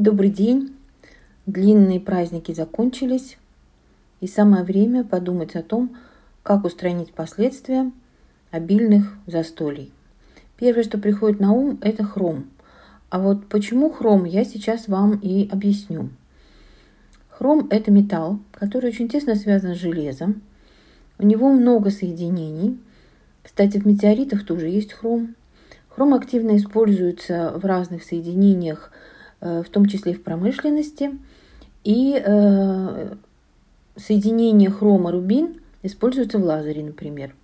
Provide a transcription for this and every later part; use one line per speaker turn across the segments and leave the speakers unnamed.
Добрый день. Длинные праздники закончились, и самое время подумать о том, как устранить последствия обильных застолий. Первое, что приходит на ум, это хром. А вот почему хром, я сейчас вам и объясню. Хром – это металл, который очень тесно связан с железом. У него много соединений. Кстати, в метеоритах тоже есть хром. Хром активно используется в разных соединениях в том числе и в промышленности. И э, соединение хрома-рубин используется в лазере, например.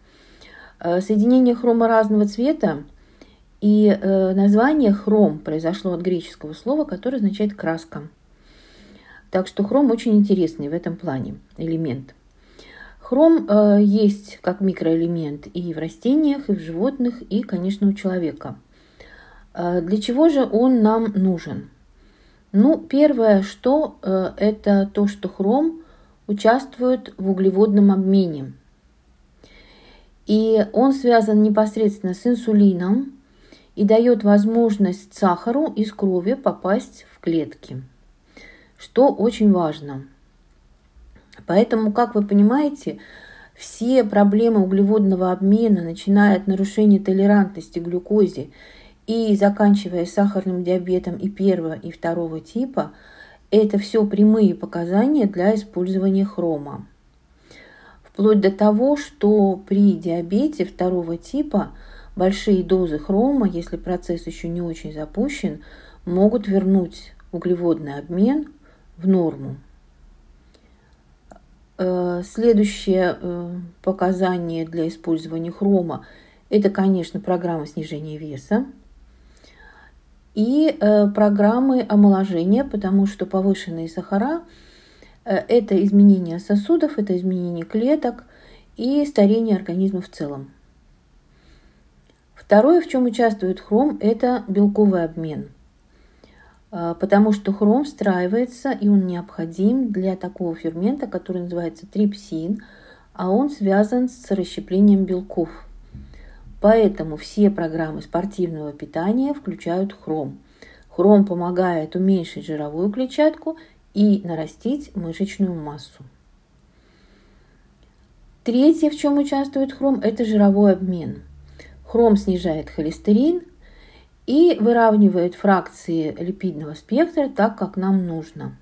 Э, соединение хрома разного цвета и название хром произошло от греческого слова, которое означает краска. Так что хром очень интересный в этом плане элемент. Хром э, есть как микроэлемент и в растениях, и в животных, и, конечно, у человека. Э, для чего же он нам нужен? Ну, первое, что э, это то, что хром участвует в углеводном обмене. И он связан непосредственно с инсулином и дает возможность сахару из крови попасть в клетки, что очень важно. Поэтому, как вы понимаете, все проблемы углеводного обмена, начиная от нарушения толерантности к глюкозе и заканчивая сахарным диабетом и первого, и второго типа, это все прямые показания для использования хрома. Вплоть до того, что при диабете второго типа большие дозы хрома, если процесс еще не очень запущен, могут вернуть углеводный обмен в норму. Э, следующее э, показание для использования хрома – это, конечно, программа снижения веса и э, программы омоложения, потому что повышенные сахара э, – это изменение сосудов, это изменение клеток и старение организма в целом. Второе, в чем участвует хром, это белковый обмен, э, потому что хром встраивается и он необходим для такого фермента, который называется трипсин, а он связан с расщеплением белков – Поэтому все программы спортивного питания включают хром. Хром помогает уменьшить жировую клетчатку и нарастить мышечную массу. Третье, в чем участвует хром, это жировой обмен. Хром снижает холестерин и выравнивает фракции липидного спектра так, как нам нужно.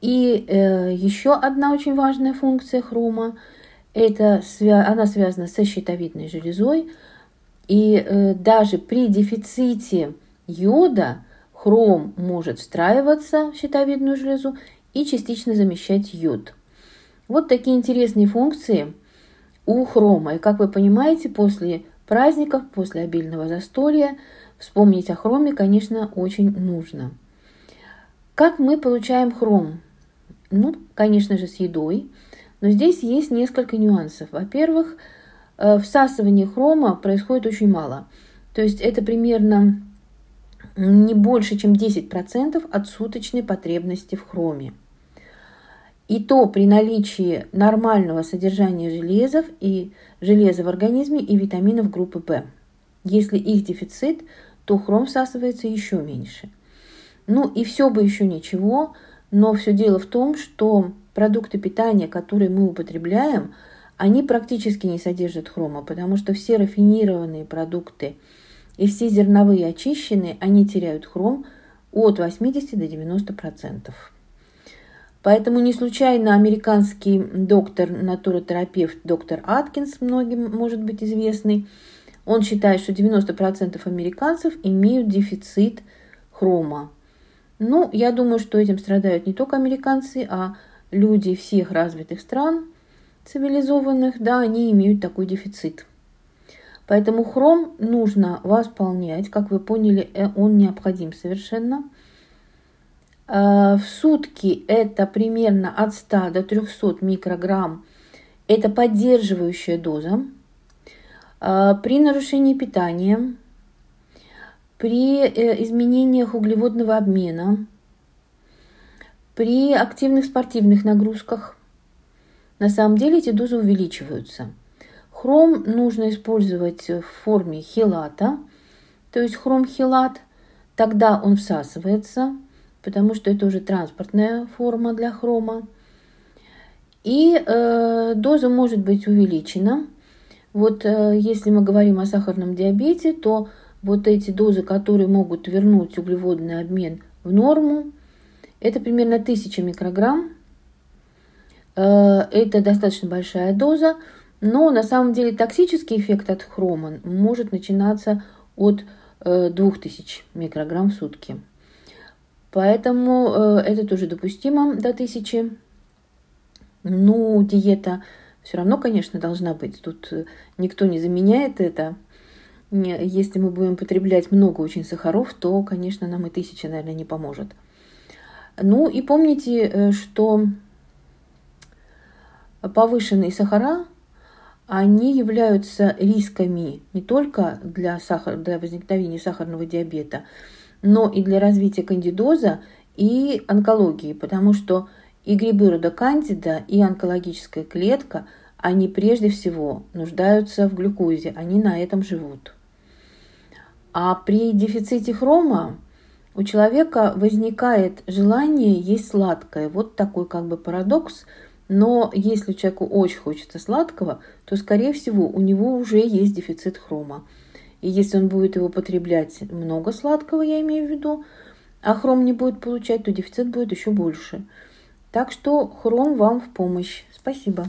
И э, еще одна очень важная функция хрома это, она связана со щитовидной железой. И э, даже при дефиците йода хром может встраиваться в щитовидную железу и частично замещать йод. Вот такие интересные функции у хрома. И как вы понимаете, после праздников, после обильного застолья вспомнить о хроме, конечно, очень нужно. Как мы получаем хром? Ну, конечно же, с едой – но здесь есть несколько нюансов. Во-первых, э, всасывание хрома происходит очень мало. То есть это примерно не больше, чем 10% от суточной потребности в хроме. И то при наличии нормального содержания железов и железа в организме и витаминов группы В. Если их дефицит, то хром всасывается еще меньше. Ну и все бы еще ничего, но все дело в том, что продукты питания, которые мы употребляем, они практически не содержат хрома, потому что все рафинированные продукты и все зерновые очищенные, они теряют хром от 80 до 90 процентов. Поэтому не случайно американский доктор, натуротерапевт доктор Аткинс, многим может быть известный, он считает, что 90% американцев имеют дефицит хрома. Ну, я думаю, что этим страдают не только американцы, а люди всех развитых стран цивилизованных, да, они имеют такой дефицит. Поэтому хром нужно восполнять. Как вы поняли, э, он необходим совершенно. А, в сутки это примерно от 100 до 300 микрограмм. Это поддерживающая доза. А, при нарушении питания, при э, изменениях углеводного обмена, при активных спортивных нагрузках на самом деле эти дозы увеличиваются. Хром нужно использовать в форме хилата, то есть хром-хилат, тогда он всасывается, потому что это уже транспортная форма для хрома. И э, доза может быть увеличена. Вот э, если мы говорим о сахарном диабете, то вот эти дозы, которые могут вернуть углеводный обмен в норму, это примерно 1000 микрограмм. Э, это достаточно большая доза, но на самом деле токсический эффект от хрома может начинаться от 2000 э, микрограмм в сутки. Поэтому э, это тоже допустимо до 1000. Ну, диета все равно, конечно, должна быть. Тут никто не заменяет это. Если мы будем потреблять много очень сахаров, то, конечно, нам и тысяча, наверное, не поможет. Ну и помните, что повышенные сахара, они являются рисками не только для, сахар, для возникновения сахарного диабета, но и для развития кандидоза и онкологии, потому что и грибы рода кандида, и онкологическая клетка, они прежде всего нуждаются в глюкозе, они на этом живут. А при дефиците хрома у человека возникает желание есть сладкое. Вот такой как бы парадокс – но если человеку очень хочется сладкого, то, скорее всего, у него уже есть дефицит хрома. И если он будет его потреблять много сладкого, я имею в виду, а хром не будет получать, то дефицит будет еще больше. Так что хром вам в помощь. Спасибо.